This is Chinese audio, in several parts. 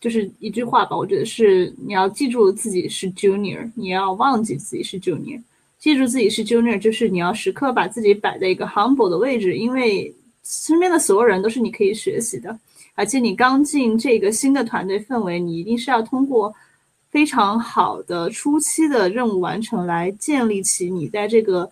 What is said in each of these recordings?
就是一句话吧，我觉得是你要记住自己是 junior，你要忘记自己是 junior。记住自己是 junior，就是你要时刻把自己摆在一个 humble 的位置，因为身边的所有人都是你可以学习的。而且你刚进这个新的团队氛围，你一定是要通过非常好的初期的任务完成，来建立起你在这个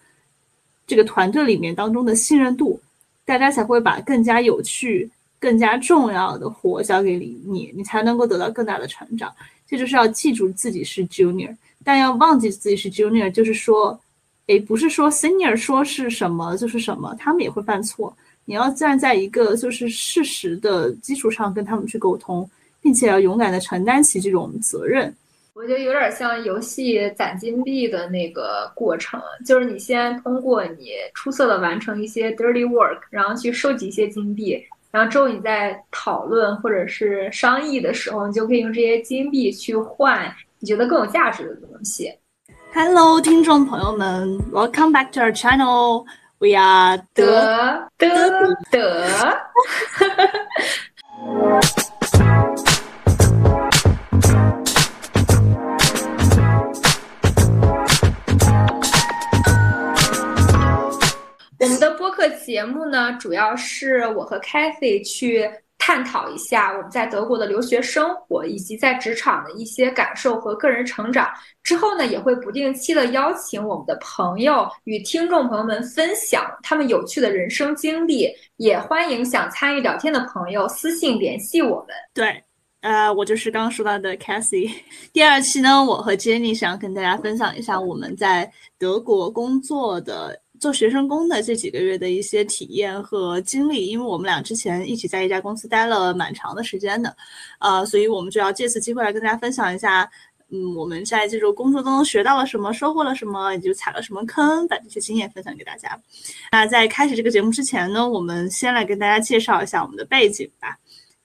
这个团队里面当中的信任度，大家才会把更加有趣、更加重要的活交给你，你你才能够得到更大的成长。这就是要记住自己是 junior，但要忘记自己是 junior，就是说，诶，不是说 senior 说是什么就是什么，他们也会犯错。你要站在一个就是事实的基础上跟他们去沟通，并且要勇敢的承担起这种责任。我觉得有点像游戏攒金币的那个过程，就是你先通过你出色的完成一些 dirty work，然后去收集一些金币，然后之后你在讨论或者是商议的时候，你就可以用这些金币去换你觉得更有价值的东西。Hello，听众朋友们，Welcome back to our channel。We are 得得得。节目呢，主要是我和 Cathy 去。探讨一下我们在德国的留学生活，以及在职场的一些感受和个人成长。之后呢，也会不定期的邀请我们的朋友与听众朋友们分享他们有趣的人生经历。也欢迎想参与聊天的朋友私信联系我们。对，呃，我就是刚刚说到的 Cassie。第二期呢，我和 Jenny 想跟大家分享一下我们在德国工作的。做学生工的这几个月的一些体验和经历，因为我们俩之前一起在一家公司待了蛮长的时间的，呃，所以我们就要借此机会来跟大家分享一下，嗯，我们在这种工作中学到了什么，收获了什么，也就踩了什么坑，把这些经验分享给大家。那在开始这个节目之前呢，我们先来跟大家介绍一下我们的背景吧。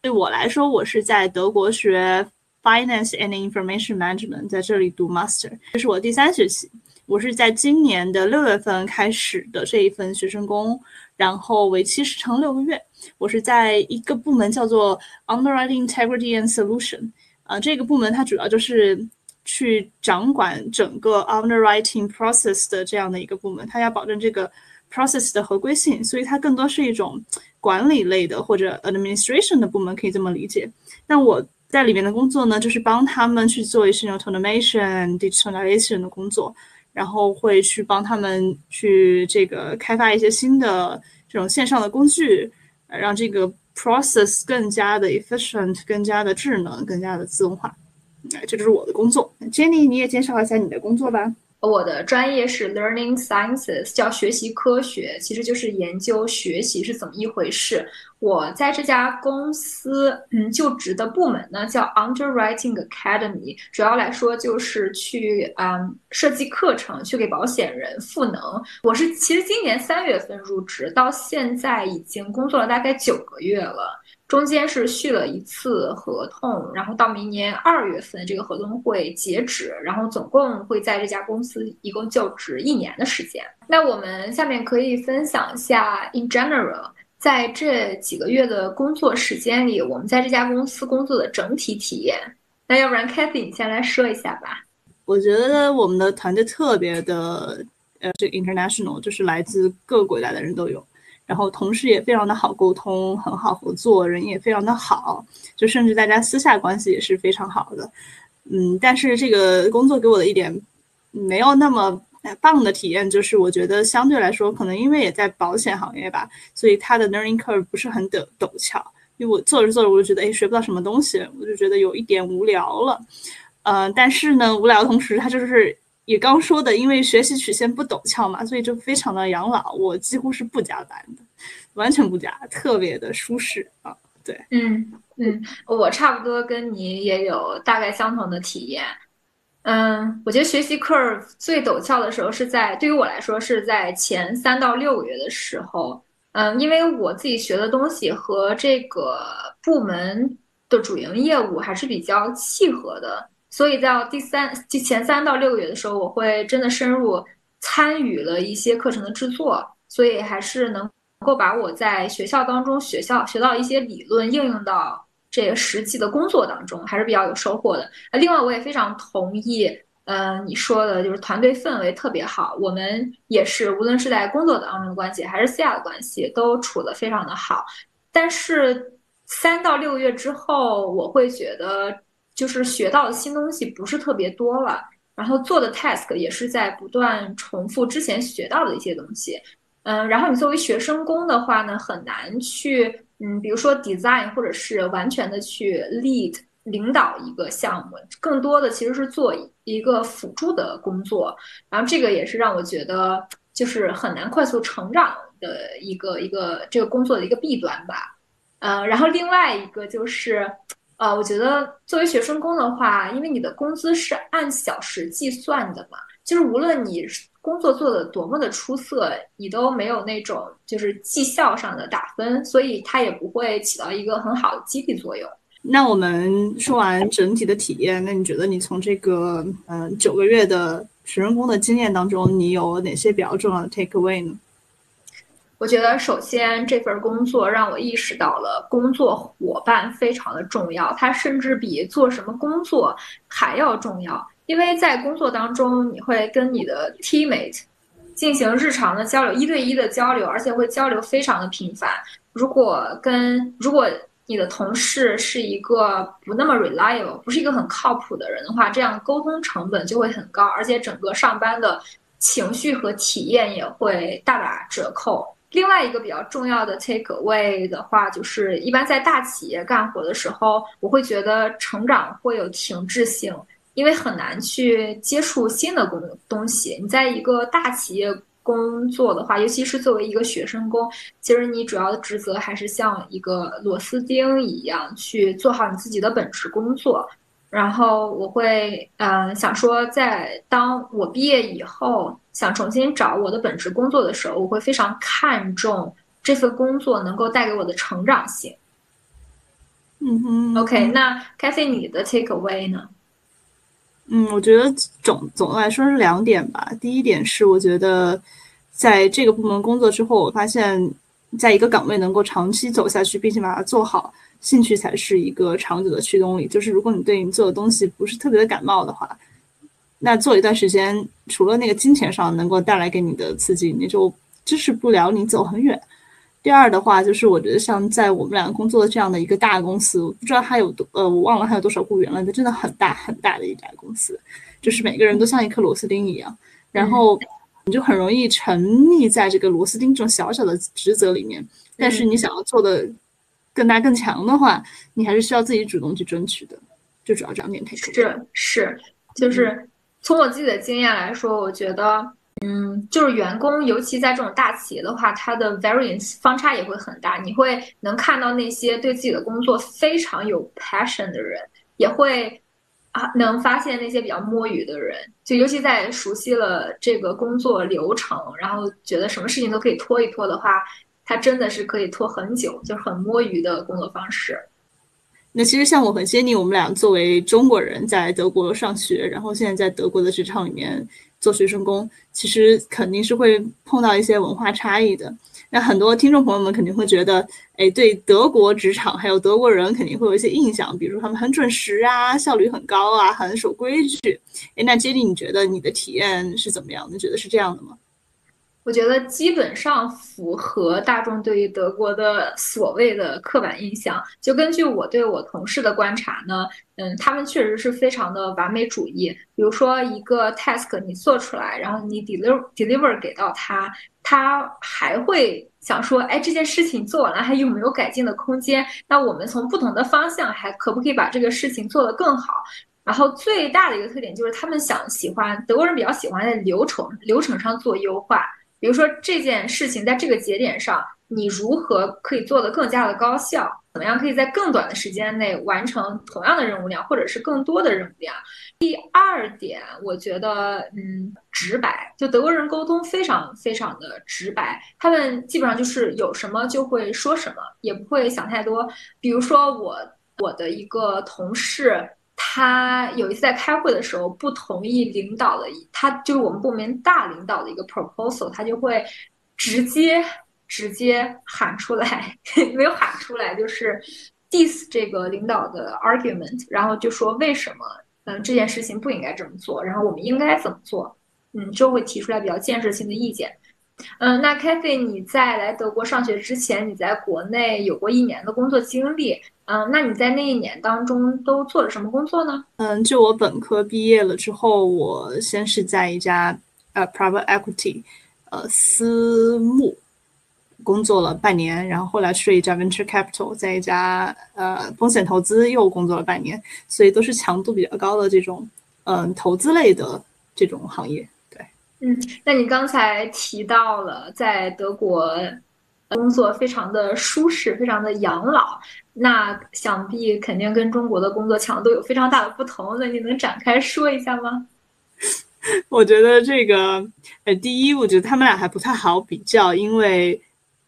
对我来说，我是在德国学 Finance and Information Management，在这里读 Master，这是我第三学期。我是在今年的六月份开始的这一份学生工，然后为期时长六个月。我是在一个部门叫做 Underwriting Integrity and Solution，啊，这个部门它主要就是去掌管整个 underwriting process 的这样的一个部门，它要保证这个 process 的合规性，所以它更多是一种管理类的或者 administration 的部门，可以这么理解。那我在里面的工作呢，就是帮他们去做一些 automation、digitalization 的工作。然后会去帮他们去这个开发一些新的这种线上的工具，让这个 process 更加的 efficient，更加的智能，更加的自动化。哎，这就是我的工作。Jenny，你也介绍一下你的工作吧。我的专业是 Learning Sciences，叫学习科学，其实就是研究学习是怎么一回事。我在这家公司，嗯，就职的部门呢叫 Underwriting Academy，主要来说就是去嗯设计课程，去给保险人赋能。我是其实今年三月份入职，到现在已经工作了大概九个月了。中间是续了一次合同，然后到明年二月份这个合同会截止，然后总共会在这家公司一共就职一年的时间。那我们下面可以分享一下，in general，在这几个月的工作时间里，我们在这家公司工作的整体体验。那要不然，Kathy 你先来说一下吧。我觉得我们的团队特别的，呃，这 international，就是来自各个国家的人都有。然后同事也非常的好沟通，很好合作，人也非常的好，就甚至大家私下关系也是非常好的。嗯，但是这个工作给我的一点没有那么棒的体验，就是我觉得相对来说，可能因为也在保险行业吧，所以它的 learning curve 不是很陡陡峭。因为我做着做着，我就觉得哎，学不到什么东西，我就觉得有一点无聊了。嗯，但是呢，无聊的同时，它就是。也刚说的，因为学习曲线不陡峭嘛，所以就非常的养老。我几乎是不加班的，完全不加，特别的舒适啊。对，嗯嗯，我差不多跟你也有大概相同的体验。嗯，我觉得学习 curve 最陡峭的时候是在对于我来说是在前三到六个月的时候。嗯，因为我自己学的东西和这个部门的主营业务还是比较契合的。所以在第三、第前三到六个月的时候，我会真的深入参与了一些课程的制作，所以还是能够把我在学校当中学校学到一些理论应用到这个实际的工作当中，还是比较有收获的。呃，另外我也非常同意，呃，你说的就是团队氛围特别好，我们也是无论是在工作当中的关系，还是私下的关系，都处得非常的好。但是三到六个月之后，我会觉得就是学到的新东西不是特别多了，然后做的 task 也是在不断重复之前学到的一些东西。嗯，然后你作为学生工的话呢，很难去，嗯，比如说 design 或者是完全的去 lead 领导一个项目，更多的其实是做一个辅助的工作。然后这个也是让我觉得就是很难快速成长的一个一个这个工作的一个弊端吧。嗯，然后另外一个就是，呃，我觉得作为学生工的话，因为你的工资是按小时计算的嘛，就是无论你。工作做的多么的出色，你都没有那种就是绩效上的打分，所以它也不会起到一个很好的激励作用。那我们说完整体的体验，那你觉得你从这个嗯九个月的学生工的经验当中，你有哪些比较重要的 take away 呢？我觉得首先这份工作让我意识到了工作伙伴非常的重要，它甚至比做什么工作还要重要。因为在工作当中，你会跟你的 teammate 进行日常的交流，一对一的交流，而且会交流非常的频繁。如果跟如果你的同事是一个不那么 reliable，不是一个很靠谱的人的话，这样沟通成本就会很高，而且整个上班的情绪和体验也会大打折扣。另外一个比较重要的 take away 的话，就是一般在大企业干活的时候，我会觉得成长会有停滞性。因为很难去接触新的工东西。你在一个大企业工作的话，尤其是作为一个学生工，其实你主要的职责还是像一个螺丝钉一样去做好你自己的本职工作。然后我会，嗯，想说，在当我毕业以后，想重新找我的本职工作的时候，我会非常看重这份工作能够带给我的成长性。嗯哼。OK，那 Cathy 你的 take away 呢？嗯，我觉得总总的来说是两点吧。第一点是，我觉得在这个部门工作之后，我发现在一个岗位能够长期走下去，并且把它做好，兴趣才是一个长久的驱动力。就是如果你对你做的东西不是特别的感冒的话，那做一段时间，除了那个金钱上能够带来给你的刺激，你就支持不了你走很远。第二的话，就是我觉得像在我们两个工作的这样的一个大公司，我不知道它有多呃，我忘了它有多少雇员了，它真的很大很大的一家公司，就是每个人都像一颗螺丝钉一样，然后你就很容易沉溺在这个螺丝钉这种小小的职责里面。但是你想要做的更大更强的话，你还是需要自己主动去争取的。就主要这两点，是是，就是从我自己的经验来说，我觉得。嗯，就是员工，尤其在这种大企业的话，它的 variance 方差也会很大。你会能看到那些对自己的工作非常有 passion 的人，也会啊能发现那些比较摸鱼的人。就尤其在熟悉了这个工作流程，然后觉得什么事情都可以拖一拖的话，他真的是可以拖很久，就是很摸鱼的工作方式。那其实像我和 Jenny，我们俩作为中国人在德国上学，然后现在在德国的职场里面。做学生工，其实肯定是会碰到一些文化差异的。那很多听众朋友们肯定会觉得，哎，对德国职场还有德国人肯定会有一些印象，比如说他们很准时啊，效率很高啊，很守规矩。哎，那杰 y 你觉得你的体验是怎么样？你觉得是这样的吗？我觉得基本上符合大众对于德国的所谓的刻板印象。就根据我对我同事的观察呢，嗯，他们确实是非常的完美主义。比如说一个 task 你做出来，然后你 deliver deliver 给到他，他还会想说，哎，这件事情做完了还有没有改进的空间？那我们从不同的方向还可不可以把这个事情做得更好？然后最大的一个特点就是他们想喜欢德国人比较喜欢在流程流程上做优化。比如说这件事情在这个节点上，你如何可以做得更加的高效？怎么样可以在更短的时间内完成同样的任务量，或者是更多的任务量？第二点，我觉得，嗯，直白，就德国人沟通非常非常的直白，他们基本上就是有什么就会说什么，也不会想太多。比如说我我的一个同事。他有一次在开会的时候不同意领导的，他就是我们部门大领导的一个 proposal，他就会直接直接喊出来，没有喊出来，就是 diss 这个领导的 argument，然后就说为什么嗯这件事情不应该这么做，然后我们应该怎么做，嗯，就会提出来比较建设性的意见。嗯，那 Kathy，你在来德国上学之前，你在国内有过一年的工作经历。嗯，那你在那一年当中都做了什么工作呢？嗯，就我本科毕业了之后，我先是在一家呃 private equity，呃私募工作了半年，然后后来去了一家 venture capital，在一家呃风险投资又工作了半年，所以都是强度比较高的这种嗯投资类的这种行业。嗯，那你刚才提到了在德国工作非常的舒适，非常的养老，那想必肯定跟中国的工作强度有非常大的不同。那你能展开说一下吗？我觉得这个，呃，第一，我觉得他们俩还不太好比较，因为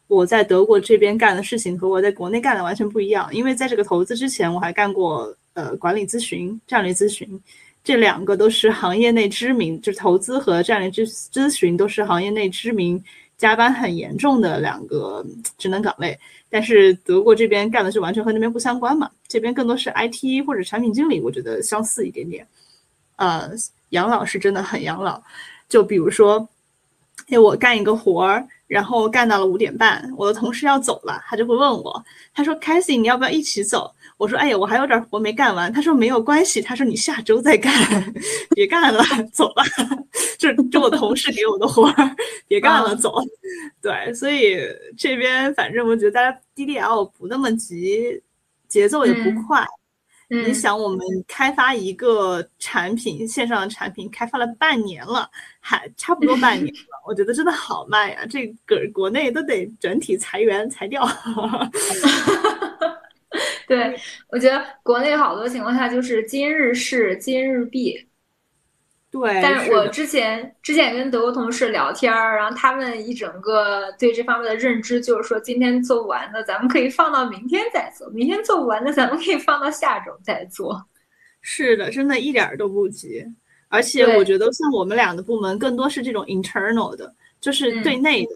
我在德国这边干的事情和我在国内干的完全不一样。因为在这个投资之前，我还干过呃管理咨询、战略咨询。这两个都是行业内知名，就是投资和战略咨咨询都是行业内知名、加班很严重的两个职能岗位。但是德国这边干的是完全和那边不相关嘛，这边更多是 IT 或者产品经理，我觉得相似一点点。呃，养老是真的很养老，就比如说，哎，我干一个活儿，然后干到了五点半，我的同事要走了，他就会问我，他说 c a s i e 你要不要一起走？我说：“哎呀，我还有点活没干完。”他说：“没有关系。”他说：“你下周再干，别干了，走了。”这这我同事给我的活儿，别干了，走。对，所以这边反正我觉得大家 DDL 不那么急，节奏也不快。你想，我们开发一个产品，线上的产品开发了半年了，还差不多半年 了。我觉得真的好慢呀，这个国内都得整体裁员裁掉。对，我觉得国内好多情况下就是今日事今日毕。对，但是我之前之前也跟德国同事聊天儿，然后他们一整个对这方面的认知就是说，今天做不完的咱们可以放到明天再做，明天做不完的咱们可以放到下周再做。是的，真的一点都不急。而且我觉得像我们俩的部门更多是这种 internal 的，就是对内的。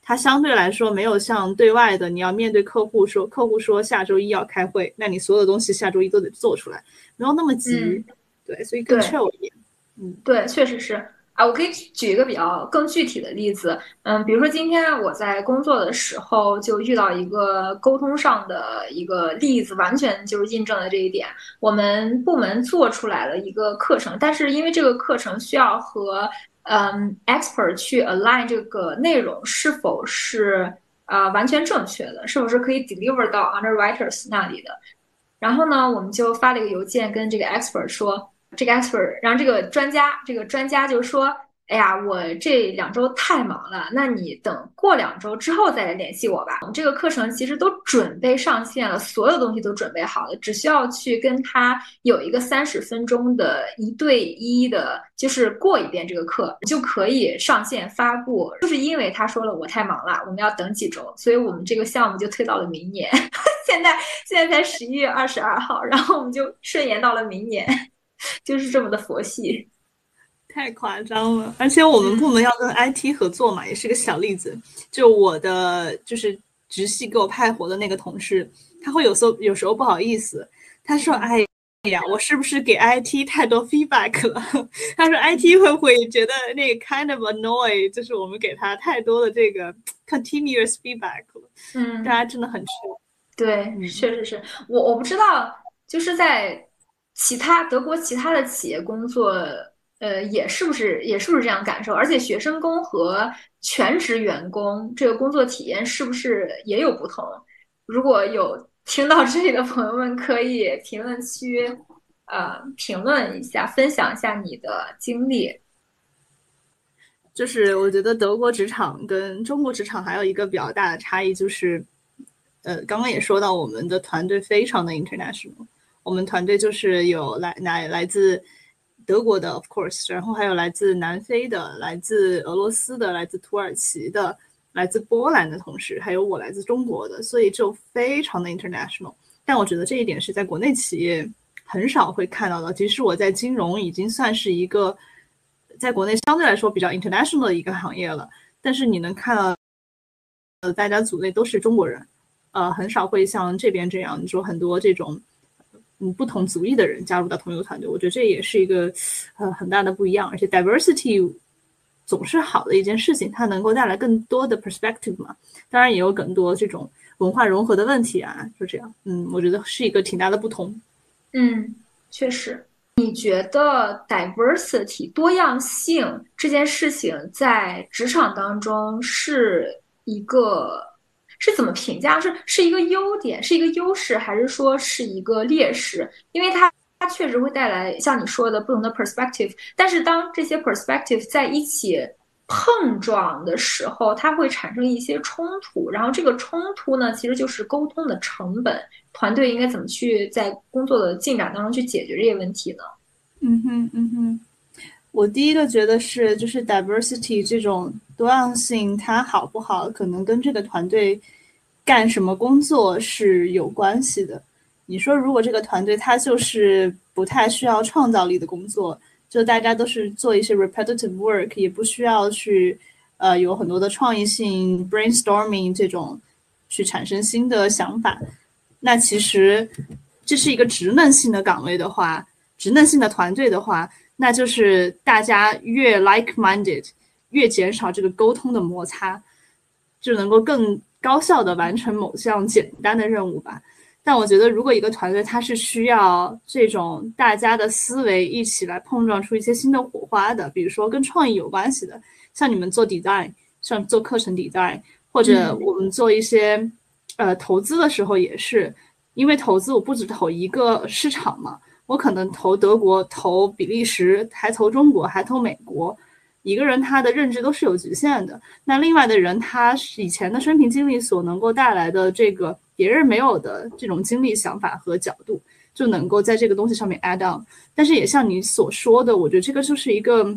它相对来说没有像对外的，你要面对客户说，客户说下周一要开会，那你所有的东西下周一都得做出来，没有那么急，对，所以更 chill 一点。嗯，对，确实是啊。我可以举一个比较更具体的例子，嗯，比如说今天我在工作的时候就遇到一个沟通上的一个例子，完全就是印证了这一点。我们部门做出来了一个课程，但是因为这个课程需要和嗯，expert 去 align 这个内容是否是啊完全正确的，是不是可以 deliver 到 underwriters 那里的？然后呢，我们就发了一个邮件跟这个 expert 说，这个 expert，然后这个专家，这个专家就说。哎呀，我这两周太忙了，那你等过两周之后再来联系我吧。我们这个课程其实都准备上线了，所有东西都准备好了，只需要去跟他有一个三十分钟的一对一的，就是过一遍这个课就可以上线发布。就是因为他说了我太忙了，我们要等几周，所以我们这个项目就推到了明年。现在现在才十一月二十二号，然后我们就顺延到了明年，就是这么的佛系。太夸张了，而且我们部门要跟 IT 合作嘛，也是个小例子。就我的就是直系给我派活的那个同事，他会有时候有时候不好意思，他说：“哎呀，我是不是给 IT 太多 feedback 了？” 他说：“IT 会不会觉得那个 kind of annoy，就是我们给他太多的这个 continuous feedback 了？”嗯，大家真的很缺。对，确实是我我不知道，就是在其他德国其他的企业工作。呃，也是不是也是不是这样感受？而且学生工和全职员工这个工作体验是不是也有不同？如果有听到这里的朋友们，可以评论区呃评论一下，分享一下你的经历。就是我觉得德国职场跟中国职场还有一个比较大的差异，就是呃，刚刚也说到我们的团队非常的 international，我们团队就是有来来来自。德国的，of course，然后还有来自南非的、来自俄罗斯的、来自土耳其的、来自波兰的同事，还有我来自中国的，所以就非常的 international。但我觉得这一点是在国内企业很少会看到的。即使我在金融已经算是一个在国内相对来说比较 international 的一个行业了，但是你能看到，呃，大家组内都是中国人，呃，很少会像这边这样，你说很多这种嗯不同族裔的人加入到同一个团队，我觉得这也是一个呃很大的不一样。而且 diversity 总是好的一件事情，它能够带来更多的 perspective 嘛。当然也有更多这种文化融合的问题啊，就这样。嗯，我觉得是一个挺大的不同。嗯，确实。你觉得 diversity 多样性这件事情在职场当中是一个是怎么评价？是是一个优点，是一个优势，还是说是一个劣势？因为它它确实会带来像你说的不同的 perspective，但是当这些 perspective 在一起碰撞的时候，它会产生一些冲突，然后这个冲突呢，其实就是沟通的成本。团队应该怎么去在工作的进展当中去解决这些问题呢？嗯哼，嗯哼，我第一个觉得是，就是 diversity 这种多样性，它好不好，可能跟这个团队干什么工作是有关系的。你说，如果这个团队它就是不太需要创造力的工作，就大家都是做一些 repetitive work，也不需要去呃有很多的创意性 brainstorming 这种去产生新的想法。那其实这是一个职能性的岗位的话，职能性的团队的话，那就是大家越 like-minded，越减少这个沟通的摩擦，就能够更高效的完成某项简单的任务吧。但我觉得，如果一个团队它是需要这种大家的思维一起来碰撞出一些新的火花的，比如说跟创意有关系的，像你们做 design，像做课程 design，或者我们做一些。呃，投资的时候也是，因为投资我不只投一个市场嘛，我可能投德国、投比利时，还投中国，还投美国。一个人他的认知都是有局限的，那另外的人他以前的生平经历所能够带来的这个别人没有的这种经历、想法和角度，就能够在这个东西上面 add on。但是也像你所说的，我觉得这个就是一个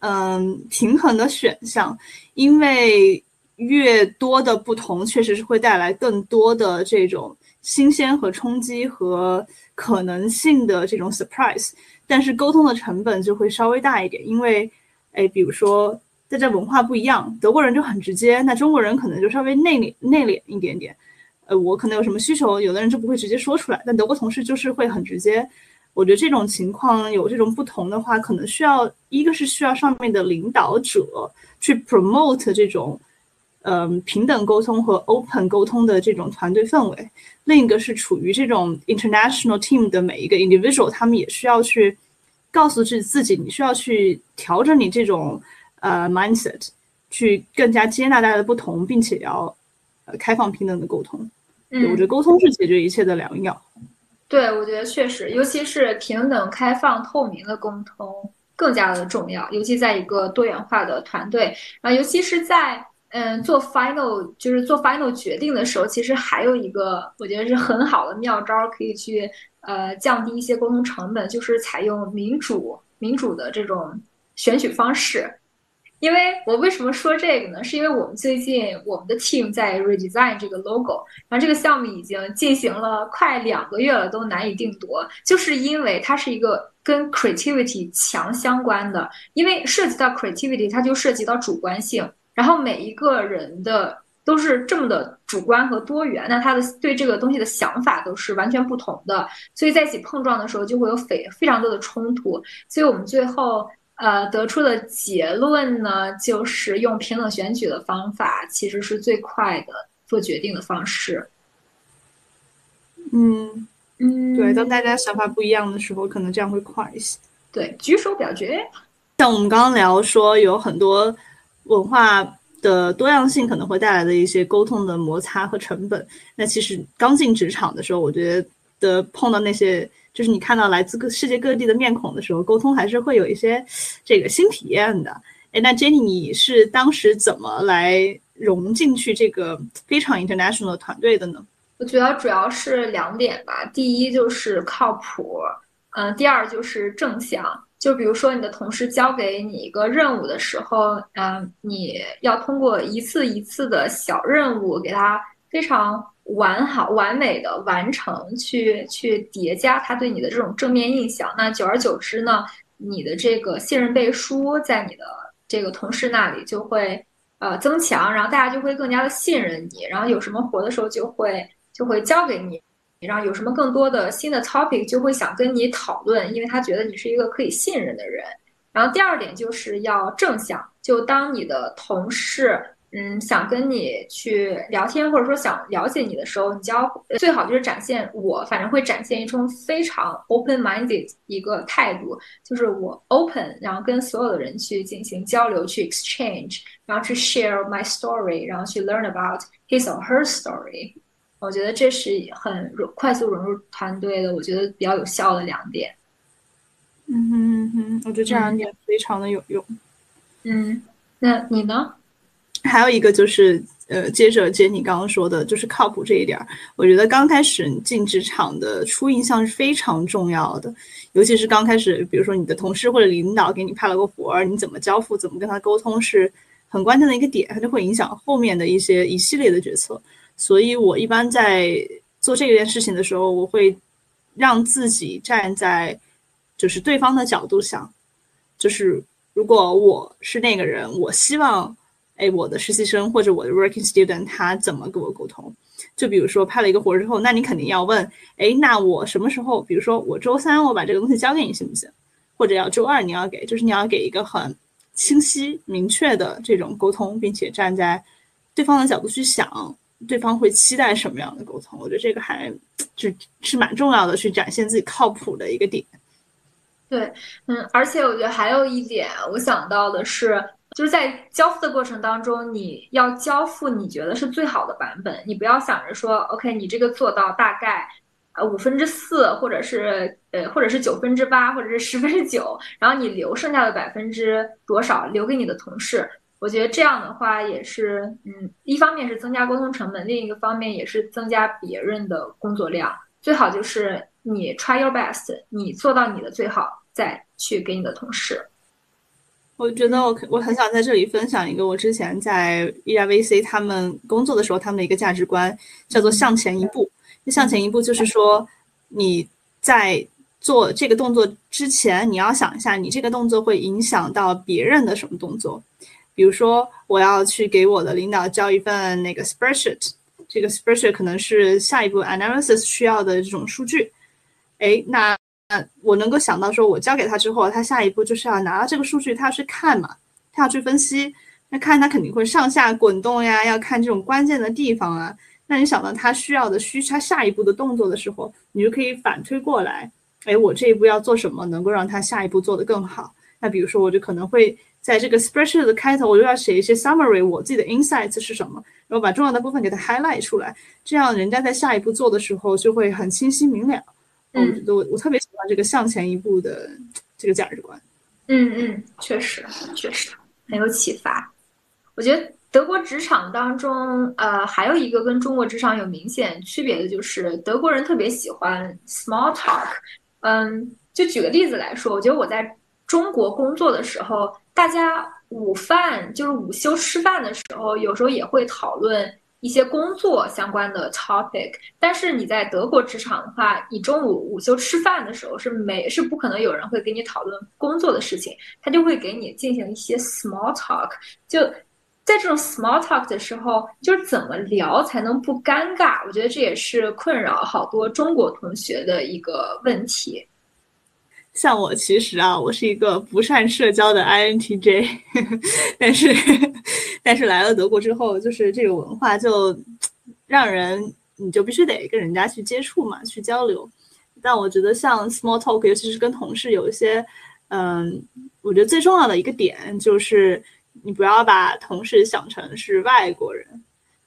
嗯平衡的选项，因为。越多的不同，确实是会带来更多的这种新鲜和冲击和可能性的这种 surprise，但是沟通的成本就会稍微大一点，因为，哎，比如说大家文化不一样，德国人就很直接，那中国人可能就稍微内敛内敛一点点，呃，我可能有什么需求，有的人就不会直接说出来，但德国同事就是会很直接。我觉得这种情况有这种不同的话，可能需要一个是需要上面的领导者去 promote 这种。嗯，平等沟通和 open 沟通的这种团队氛围，另一个是处于这种 international team 的每一个 individual，他们也需要去告诉自自己，你需要去调整你这种呃 mindset，去更加接纳大家的不同，并且要呃开放平等的沟通。嗯，我觉得沟通是解决一切的良药。对，我觉得确实，尤其是平等、开放、透明的沟通更加的重要，尤其在一个多元化的团队啊，尤其是在。嗯，做 final 就是做 final 决定的时候，其实还有一个我觉得是很好的妙招，可以去呃降低一些沟通成本，就是采用民主民主的这种选取方式。因为我为什么说这个呢？是因为我们最近我们的 team 在 redesign 这个 logo，然后这个项目已经进行了快两个月了，都难以定夺，就是因为它是一个跟 creativity 强相关的，因为涉及到 creativity，它就涉及到主观性。然后每一个人的都是这么的主观和多元，那他的对这个东西的想法都是完全不同的，所以在一起碰撞的时候就会有非非常多的冲突。所以我们最后呃得出的结论呢，就是用平等选举的方法其实是最快的做决定的方式。嗯嗯，对，当大家想法不一样的时候，可能这样会快一些。对，举手表决。像我们刚刚聊说有很多。文化的多样性可能会带来的一些沟通的摩擦和成本。那其实刚进职场的时候，我觉得碰到那些就是你看到来自各世界各地的面孔的时候，沟通还是会有一些这个新体验的。哎，那 Jenny，你是当时怎么来融进去这个非常 international 的团队的呢？我觉得主要是两点吧。第一就是靠谱，嗯，第二就是正向。就比如说，你的同事交给你一个任务的时候，嗯，你要通过一次一次的小任务，给他非常完好、完美的完成，去去叠加他对你的这种正面印象。那久而久之呢，你的这个信任背书在你的这个同事那里就会呃增强，然后大家就会更加的信任你，然后有什么活的时候就会就会交给你，然后有什么更多的新的 topic 就会想跟你讨论，因为他觉得你是一个可以信任的人。然后第二点就是要正向，就当你的同事。嗯，想跟你去聊天，或者说想了解你的时候，你就要最好就是展现我，反正会展现一种非常 open-minded 一个态度，就是我 open，然后跟所有的人去进行交流，去 exchange，然后去 share my story，然后去 learn about his or her story。我觉得这是很融快速融入团队的，我觉得比较有效的两点。嗯哼哼，我觉得这两点非常的有用。嗯，那你呢？还有一个就是，呃，接着接你刚刚说的，就是靠谱这一点儿。我觉得刚开始进职场的初印象是非常重要的，尤其是刚开始，比如说你的同事或者领导给你派了个活儿，你怎么交付，怎么跟他沟通，是很关键的一个点，它就会影响后面的一些一系列的决策。所以我一般在做这件事情的时候，我会让自己站在就是对方的角度想，就是如果我是那个人，我希望。哎，我的实习生或者我的 working student 他怎么跟我沟通？就比如说派了一个活之后，那你肯定要问，哎，那我什么时候？比如说我周三我把这个东西交给你行不行？或者要周二你要给，就是你要给一个很清晰明确的这种沟通，并且站在对方的角度去想，对方会期待什么样的沟通？我觉得这个还就是蛮重要的，去展现自己靠谱的一个点。对，嗯，而且我觉得还有一点，我想到的是。就是在交付的过程当中，你要交付你觉得是最好的版本，你不要想着说，OK，你这个做到大概呃五分之四，或者是呃或者是九分之八，或者是十分之九，然后你留剩下的百分之多少留给你的同事。我觉得这样的话也是，嗯，一方面是增加沟通成本，另一个方面也是增加别人的工作量。最好就是你 try your best，你做到你的最好，再去给你的同事。我觉得我我很想在这里分享一个我之前在 ERVC 他们工作的时候他们的一个价值观，叫做向前一步。向前一步就是说你在做这个动作之前，你要想一下，你这个动作会影响到别人的什么动作。比如说，我要去给我的领导交一份那个 spreadsheet，这个 spreadsheet 可能是下一步 analysis 需要的这种数据。哎，那。我能够想到，说我交给他之后，他下一步就是要拿到这个数据，他要去看嘛，他要去分析。那看他肯定会上下滚动呀，要看这种关键的地方啊。那你想到他需要的需他下一步的动作的时候，你就可以反推过来，哎，我这一步要做什么，能够让他下一步做得更好？那比如说，我就可能会在这个 spreadsheet 的开头，我就要写一些 summary，我自己的 insights 是什么，然后把重要的部分给它 highlight 出来，这样人家在下一步做的时候就会很清晰明了。我我我特别喜欢这个向前一步的这个价值观。嗯嗯，确实确实很有启发。我觉得德国职场当中，呃，还有一个跟中国职场有明显区别的就是，德国人特别喜欢 small talk。嗯，就举个例子来说，我觉得我在中国工作的时候，大家午饭就是午休吃饭的时候，有时候也会讨论。一些工作相关的 topic，但是你在德国职场的话，你中午午休吃饭的时候是没是不可能有人会跟你讨论工作的事情，他就会给你进行一些 small talk。就在这种 small talk 的时候，就是怎么聊才能不尴尬？我觉得这也是困扰好多中国同学的一个问题。像我其实啊，我是一个不善社交的 INTJ，但是但是来了德国之后，就是这个文化就让人你就必须得跟人家去接触嘛，去交流。但我觉得像 small talk，尤其是跟同事有一些，嗯，我觉得最重要的一个点就是你不要把同事想成是外国人，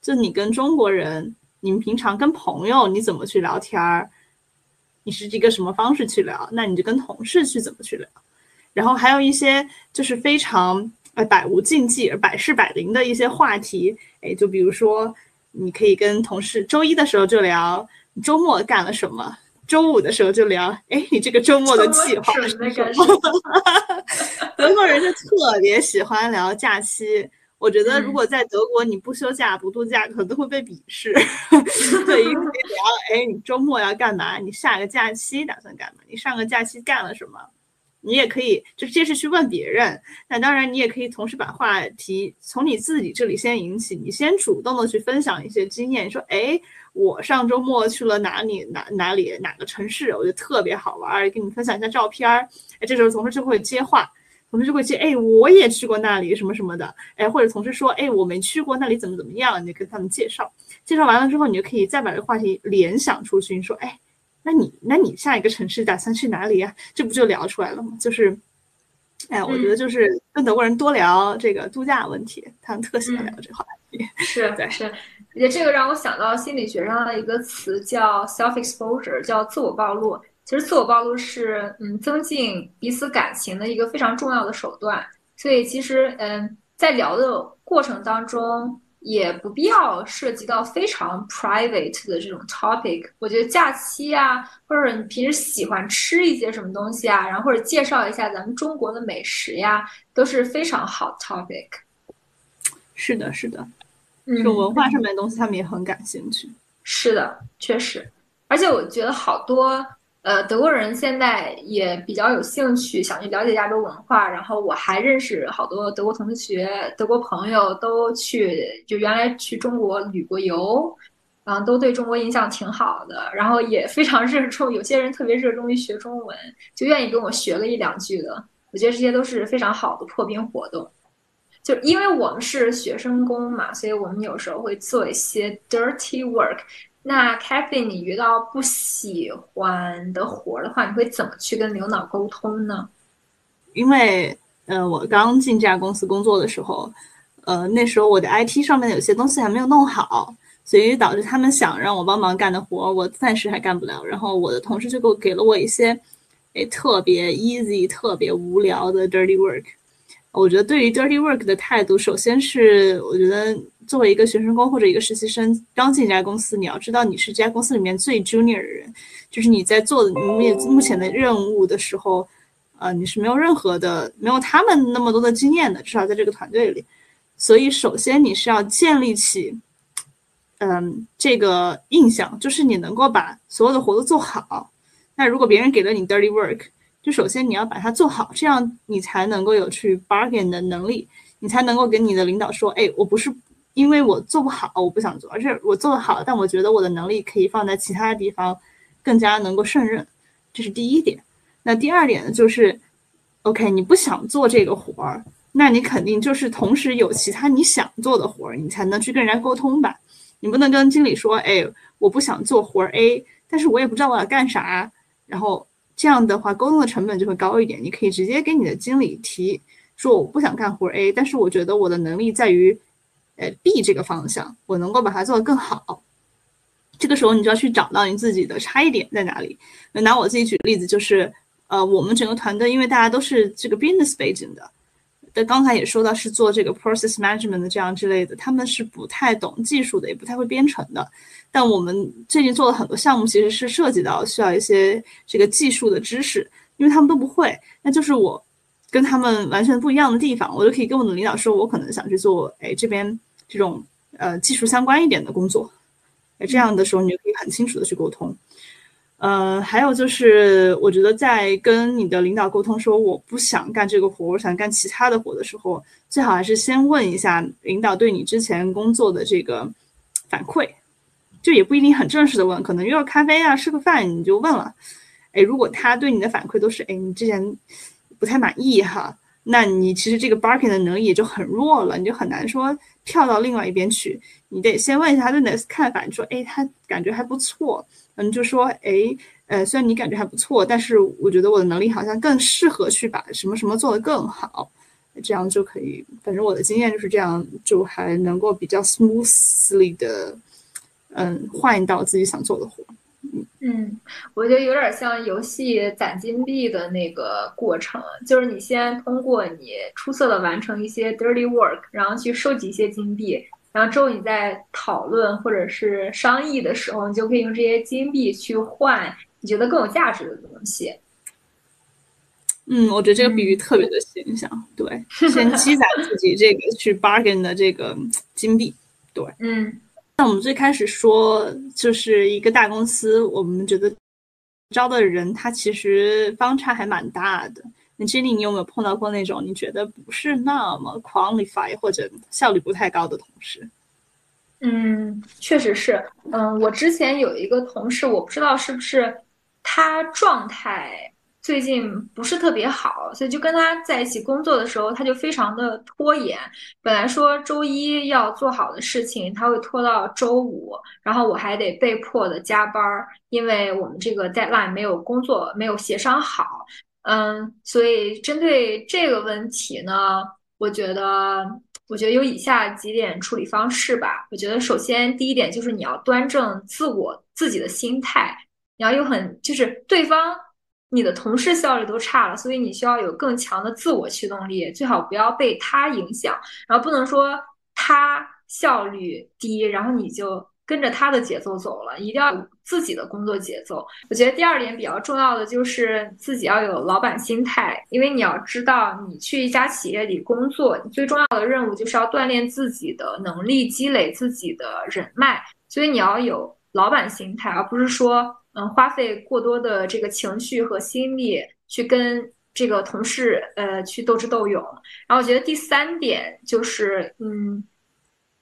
就你跟中国人，你们平常跟朋友你怎么去聊天儿？你是一个什么方式去聊？那你就跟同事去怎么去聊？然后还有一些就是非常呃百无禁忌、百试百灵的一些话题，哎，就比如说你可以跟同事周一的时候就聊你周末干了什么，周五的时候就聊，哎，你这个周末的计划是什么？德国人就特别喜欢聊假期。我觉得，如果在德国你不休假不度假，可能都会被鄙视。对，因为聊，哎，你周末要干嘛？你下个假期打算干嘛？你上个假期干了什么？你也可以就这是去问别人。那当然，你也可以同时把话题从你自己这里先引起，你先主动的去分享一些经验，说，哎，我上周末去了哪里哪哪里哪个城市，我觉得特别好玩，给你分享一下照片儿。哎，这时候同事就会接话，同事就会去，哎，我也去过那里什么什么的，哎，或者同事说，哎，我没去过那里怎么怎么样，你跟他们介绍，介绍完了之后，你就可以再把这个话题联想出去，你说，哎。那你那你下一个城市打算去哪里呀？这不就聊出来了吗？就是，哎，我觉得就是跟德国人多聊这个度假问题，他们特喜欢聊这个话题。是，对，是。而且这个让我想到心理学上的一个词叫 self-exposure，叫自我暴露。其实自我暴露是嗯增进彼此感情的一个非常重要的手段。所以其实嗯在聊的过程当中。也不必要涉及到非常 private 的这种 topic。我觉得假期啊，或者你平时喜欢吃一些什么东西啊，然后或者介绍一下咱们中国的美食呀，都是非常好 topic。是的，是的，这种文化上面的东西他们也很感兴趣。是的，确实，而且我觉得好多。呃，德国人现在也比较有兴趣，想去了解亚洲文化。然后我还认识好多德国同学、德国朋友，都去就原来去中国旅过游，嗯都对中国印象挺好的。然后也非常 热衷，有些人特别热衷于学中文，就愿意跟我学个一两句的。我觉得这些都是非常好的破冰活动。就因为我们是学生工嘛，所以我们有时候会做一些 dirty work。那 Kathy，你遇到不喜欢的活儿的话，你会怎么去跟领导沟通呢？因为，呃，我刚进这家公司工作的时候，呃，那时候我的 IT 上面有些东西还没有弄好，所以导致他们想让我帮忙干的活，我暂时还干不了。然后我的同事就给我给了我一些，诶，特别 easy、特别无聊的 dirty work。我觉得对于 dirty work 的态度，首先是我觉得。作为一个学生工或者一个实习生，刚进一家公司，你要知道你是这家公司里面最 junior 的人，就是你在做目目前的任务的时候，呃，你是没有任何的，没有他们那么多的经验的，至少在这个团队里。所以，首先你是要建立起，嗯，这个印象，就是你能够把所有的活都做好。那如果别人给了你 dirty work，就首先你要把它做好，这样你才能够有去 bargain 的能力，你才能够跟你的领导说，哎，我不是。因为我做不好，我不想做，而是我做得好，但我觉得我的能力可以放在其他地方，更加能够胜任，这是第一点。那第二点呢，就是，OK，你不想做这个活儿，那你肯定就是同时有其他你想做的活儿，你才能去跟人家沟通吧。你不能跟经理说，哎，我不想做活儿 A，但是我也不知道我要干啥，然后这样的话沟通的成本就会高一点。你可以直接跟你的经理提，说我不想干活 A，但是我觉得我的能力在于。呃，B 这个方向，我能够把它做得更好。这个时候，你就要去找到你自己的差异点在哪里。那拿我自己举例子，就是呃，我们整个团队，因为大家都是这个 business 背景的，但刚才也说到是做这个 process management 的这样之类的，他们是不太懂技术的，也不太会编程的。但我们最近做了很多项目，其实是涉及到需要一些这个技术的知识，因为他们都不会，那就是我跟他们完全不一样的地方，我就可以跟我的领导说，我可能想去做，哎，这边。这种呃技术相关一点的工作，哎，这样的时候你就可以很清楚的去沟通。呃，还有就是，我觉得在跟你的领导沟通说我不想干这个活，我想干其他的活的时候，最好还是先问一下领导对你之前工作的这个反馈，就也不一定很正式的问，可能约个咖啡啊，吃个饭你就问了。哎，如果他对你的反馈都是哎你之前不太满意哈，那你其实这个 barking 的能力也就很弱了，你就很难说。跳到另外一边去，你得先问一下他对你的看法。你说，哎，他感觉还不错，嗯，就说，哎，呃，虽然你感觉还不错，但是我觉得我的能力好像更适合去把什么什么做得更好，这样就可以。反正我的经验就是这样，就还能够比较 smoothly 的，嗯，换到自己想做的活。嗯，我觉得有点像游戏攒金币的那个过程，就是你先通过你出色的完成一些 dirty work，然后去收集一些金币，然后之后你在讨论或者是商议的时候，你就可以用这些金币去换你觉得更有价值的东西。嗯，我觉得这个比喻特别的形象。对，先积攒自己这个去 bargain 的这个金币。对，嗯。那我们最开始说，就是一个大公司，我们觉得招的人他其实方差还蛮大的。那 Jenny，你有没有碰到过那种你觉得不是那么 qualify 或者效率不太高的同事？嗯，确实是。嗯，我之前有一个同事，我不知道是不是他状态。最近不是特别好，所以就跟他在一起工作的时候，他就非常的拖延。本来说周一要做好的事情，他会拖到周五，然后我还得被迫的加班，因为我们这个 deadline 没有工作没有协商好。嗯，所以针对这个问题呢，我觉得我觉得有以下几点处理方式吧。我觉得首先第一点就是你要端正自我自己的心态，你要有很就是对方。你的同事效率都差了，所以你需要有更强的自我驱动力，最好不要被他影响，然后不能说他效率低，然后你就跟着他的节奏走了，一定要有自己的工作节奏。我觉得第二点比较重要的就是自己要有老板心态，因为你要知道，你去一家企业里工作，你最重要的任务就是要锻炼自己的能力，积累自己的人脉，所以你要有老板心态，而不是说。嗯，花费过多的这个情绪和心力去跟这个同事呃去斗智斗勇，然后我觉得第三点就是，嗯，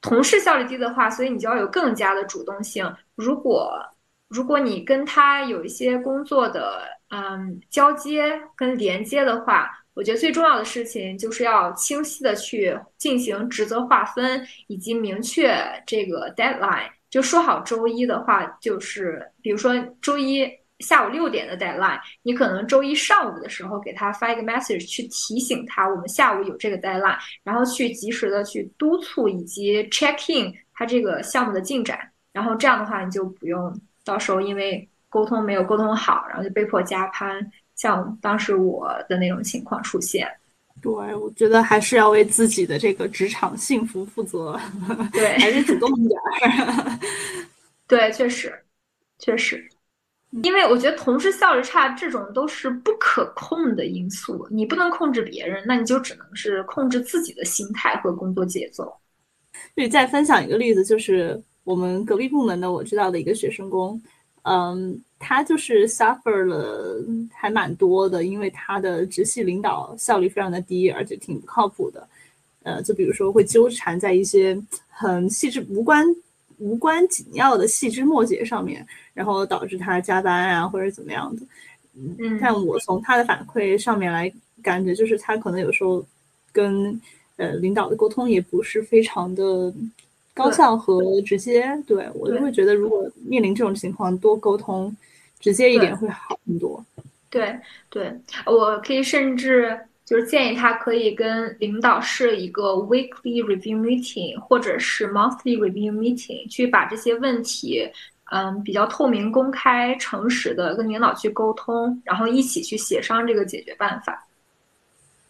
同事效率低的话，所以你就要有更加的主动性。如果如果你跟他有一些工作的嗯交接跟连接的话，我觉得最重要的事情就是要清晰的去进行职责划分，以及明确这个 deadline。就说好周一的话，就是比如说周一下午六点的 deadline，你可能周一上午的时候给他发一个 message 去提醒他，我们下午有这个 deadline，然后去及时的去督促以及 check in 他这个项目的进展，然后这样的话你就不用到时候因为沟通没有沟通好，然后就被迫加班，像当时我的那种情况出现。对，我觉得还是要为自己的这个职场幸福负责，对，还是主动一点儿。对，确实，确实，因为我觉得同事效率差这种都是不可控的因素，你不能控制别人，那你就只能是控制自己的心态和工作节奏。对，再分享一个例子，就是我们隔壁部门的我知道的一个学生工，嗯。他就是 suffer 了还蛮多的，因为他的直系领导效率非常的低，而且挺不靠谱的。呃，就比如说会纠缠在一些很细致、无关无关紧要的细枝末节上面，然后导致他加班啊或者怎么样的。嗯，但我从他的反馈上面来感觉，就是他可能有时候跟呃领导的沟通也不是非常的。高效和直接，对我就会觉得，如果面临这种情况，多沟通，直接一点会好很多。对对，我可以甚至就是建议他可以跟领导设一个 weekly review meeting，或者是 monthly review meeting，去把这些问题，嗯，比较透明、公开、诚实的跟领导去沟通，然后一起去协商这个解决办法。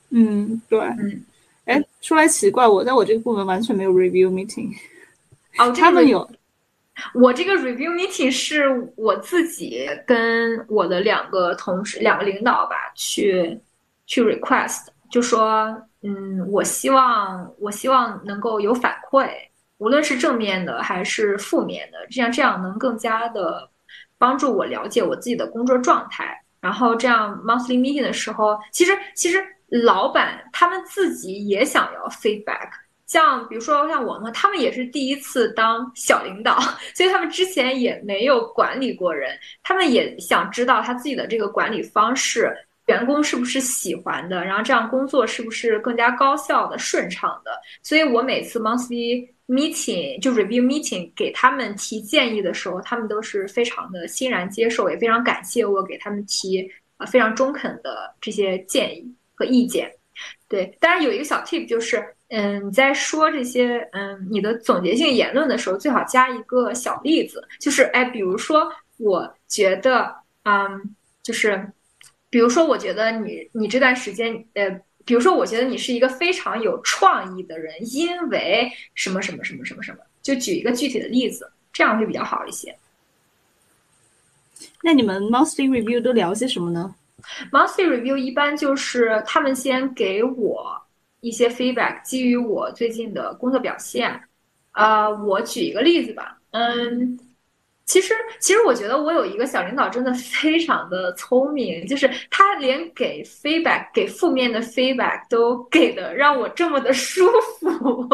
嗯，对，嗯，哎，说来奇怪，我在我这个部门完全没有 review meeting。哦，他们有。我这个 review meeting 是我自己跟我的两个同事、两个领导吧，去去 request，就说，嗯，我希望我希望能够有反馈，无论是正面的还是负面的，这样这样能更加的帮助我了解我自己的工作状态。然后这样 monthly meeting 的时候，其实其实老板他们自己也想要 feedback。像比如说像我们，他们也是第一次当小领导，所以他们之前也没有管理过人，他们也想知道他自己的这个管理方式，员工是不是喜欢的，然后这样工作是不是更加高效的、顺畅的。所以我每次 monthly meeting 就 review meeting 给他们提建议的时候，他们都是非常的欣然接受，也非常感谢我给他们提呃非常中肯的这些建议和意见。对，当然有一个小 tip 就是。嗯，你在说这些嗯你的总结性言论的时候，最好加一个小例子，就是哎，比如说，我觉得，嗯，就是，比如说，我觉得你你这段时间，呃，比如说，我觉得你是一个非常有创意的人，因为什么什么什么什么什么，就举一个具体的例子，这样会比较好一些。那你们 monthly review 都聊些什么呢？monthly review 一般就是他们先给我。一些 feedback 基于我最近的工作表现，呃，我举一个例子吧，嗯，其实，其实我觉得我有一个小领导真的非常的聪明，就是他连给 feedback 给负面的 feedback 都给的让我这么的舒服。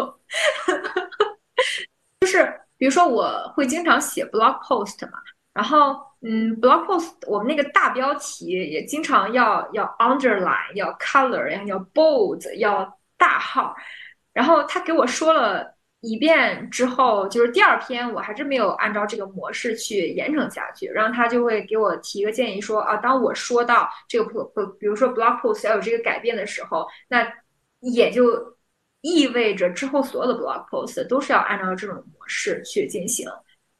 就是比如说我会经常写 blog post 嘛，然后嗯，blog post 我们那个大标题也经常要要 underline，要 color，要 bold，要大号，然后他给我说了。一遍之后，就是第二篇，我还是没有按照这个模式去严惩下去。然后他就会给我提一个建议，说啊，当我说到这个不不，比如说 blog post 要有这个改变的时候，那也就意味着之后所有的 blog post 都是要按照这种模式去进行。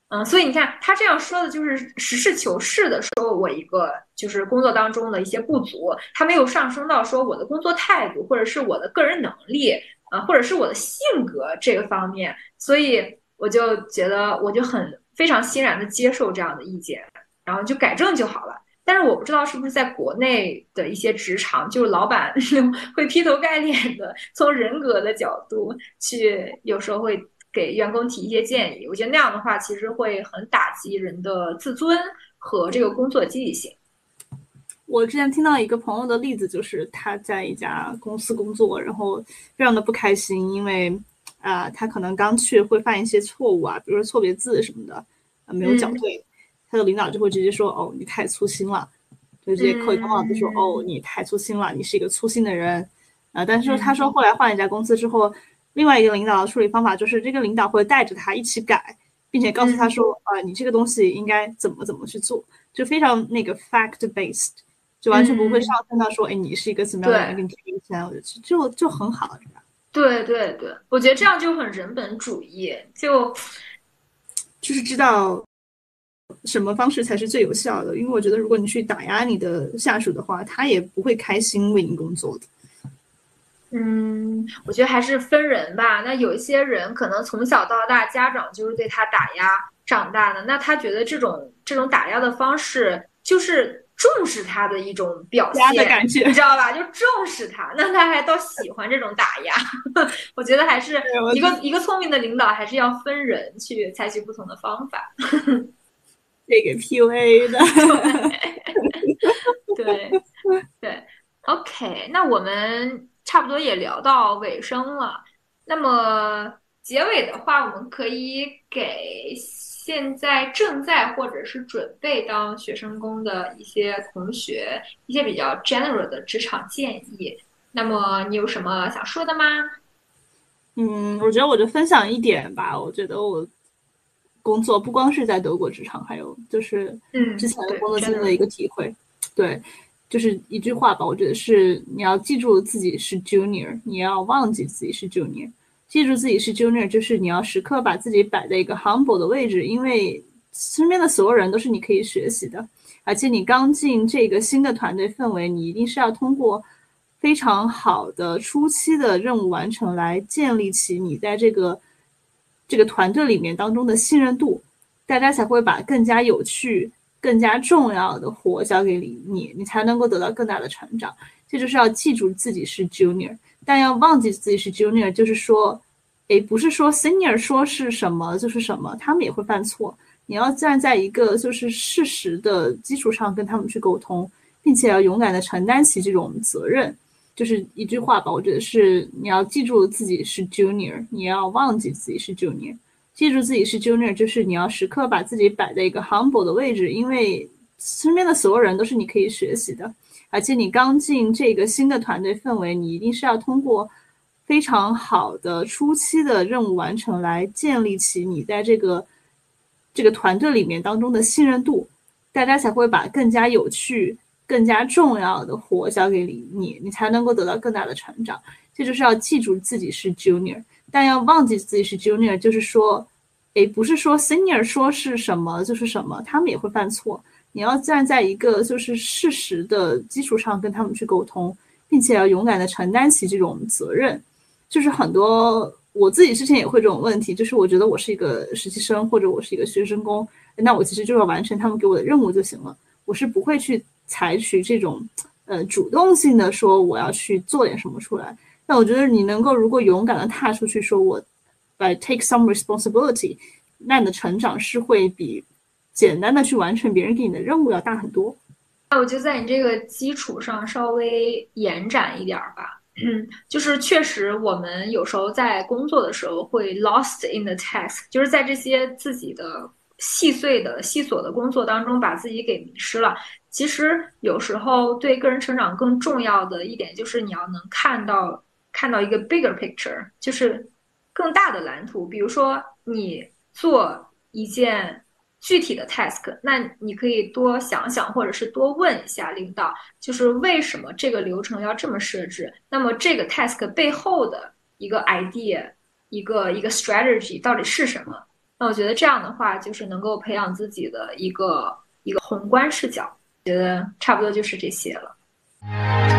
嗯，所以你看他这样说的，就是实事求是的说我一个就是工作当中的一些不足，他没有上升到说我的工作态度或者是我的个人能力。啊，或者是我的性格这个方面，所以我就觉得我就很非常欣然的接受这样的意见，然后就改正就好了。但是我不知道是不是在国内的一些职场，就是老板会劈头盖脸的从人格的角度去，有时候会给员工提一些建议。我觉得那样的话，其实会很打击人的自尊和这个工作积极性。我之前听到一个朋友的例子，就是他在一家公司工作，然后非常的不开心，因为啊，他可能刚去会犯一些错误啊，比如说错别字什么的，啊没有讲对，他的领导就会直接说：“哦，你太粗心了。”就直接扣一个帽子说：“哦，你太粗心了，你是一个粗心的人。”啊，但是他说后来换一家公司之后，另外一个领导的处理方法就是这个领导会带着他一起改，并且告诉他说：“啊，你这个东西应该怎么怎么去做，就非常那个 fact based。”就完全不会上升到说，哎，你是一个怎么样的人，给你提意见，我觉得就就很好，是吧？对对对，我觉得这样就很人本主义，就 就是知道什么方式才是最有效的。因为我觉得，如果你去打压你的下属的话，他也不会开心为你工作的。嗯，我觉得还是分人吧。那有一些人可能从小到大，家长就是对他打压长大的，那他觉得这种这种打压的方式就是。重视他的一种表现的感觉，你知道吧？就重视他，那他还倒喜欢这种打压。我觉得还是一个一个聪明的领导，还是要分人去采取不同的方法。这个 PUA 的，对对。OK，那我们差不多也聊到尾声了。那么结尾的话，我们可以给。现在正在或者是准备当学生工的一些同学，一些比较 general 的职场建议。那么你有什么想说的吗？嗯，我觉得我就分享一点吧。我觉得我工作不光是在德国职场，还有就是嗯之前的工作经历的一个体会。对，就是一句话吧。我觉得是你要记住自己是 junior，你要忘记自己是 junior。记住自己是 junior，就是你要时刻把自己摆在一个 humble 的位置，因为身边的所有人都是你可以学习的，而且你刚进这个新的团队氛围，你一定是要通过非常好的初期的任务完成来建立起你在这个这个团队里面当中的信任度，大家才会把更加有趣、更加重要的活交给你，你你才能够得到更大的成长。这就是要记住自己是 junior。但要忘记自己是 junior，就是说，诶，不是说 senior 说是什么就是什么，他们也会犯错。你要站在一个就是事实的基础上跟他们去沟通，并且要勇敢的承担起这种责任。就是一句话吧，我觉得是你要记住自己是 junior，你要忘记自己是 junior。记住自己是 junior，就是你要时刻把自己摆在一个 humble 的位置，因为身边的所有人都是你可以学习的。而且你刚进这个新的团队氛围，你一定是要通过非常好的初期的任务完成来建立起你在这个这个团队里面当中的信任度，大家才会把更加有趣、更加重要的活交给你，你你才能够得到更大的成长。这就是要记住自己是 junior，但要忘记自己是 junior，就是说，诶，不是说 senior 说是什么就是什么，他们也会犯错。你要站在一个就是事实的基础上跟他们去沟通，并且要勇敢的承担起这种责任。就是很多我自己之前也会这种问题，就是我觉得我是一个实习生或者我是一个学生工，那我其实就要完成他们给我的任务就行了，我是不会去采取这种呃主动性的说我要去做点什么出来。那我觉得你能够如果勇敢的踏出去说我，来 take some responsibility，那你的成长是会比。简单的去完成别人给你的任务要大很多。那我就在你这个基础上稍微延展一点吧。嗯，就是确实我们有时候在工作的时候会 lost in the task，就是在这些自己的细碎的细琐的工作当中把自己给迷失了。其实有时候对个人成长更重要的一点就是你要能看到看到一个 bigger picture，就是更大的蓝图。比如说你做一件。具体的 task，那你可以多想想，或者是多问一下领导，就是为什么这个流程要这么设置？那么这个 task 背后的一个 idea，一个一个 strategy 到底是什么？那我觉得这样的话，就是能够培养自己的一个一个宏观视角。觉得差不多就是这些了。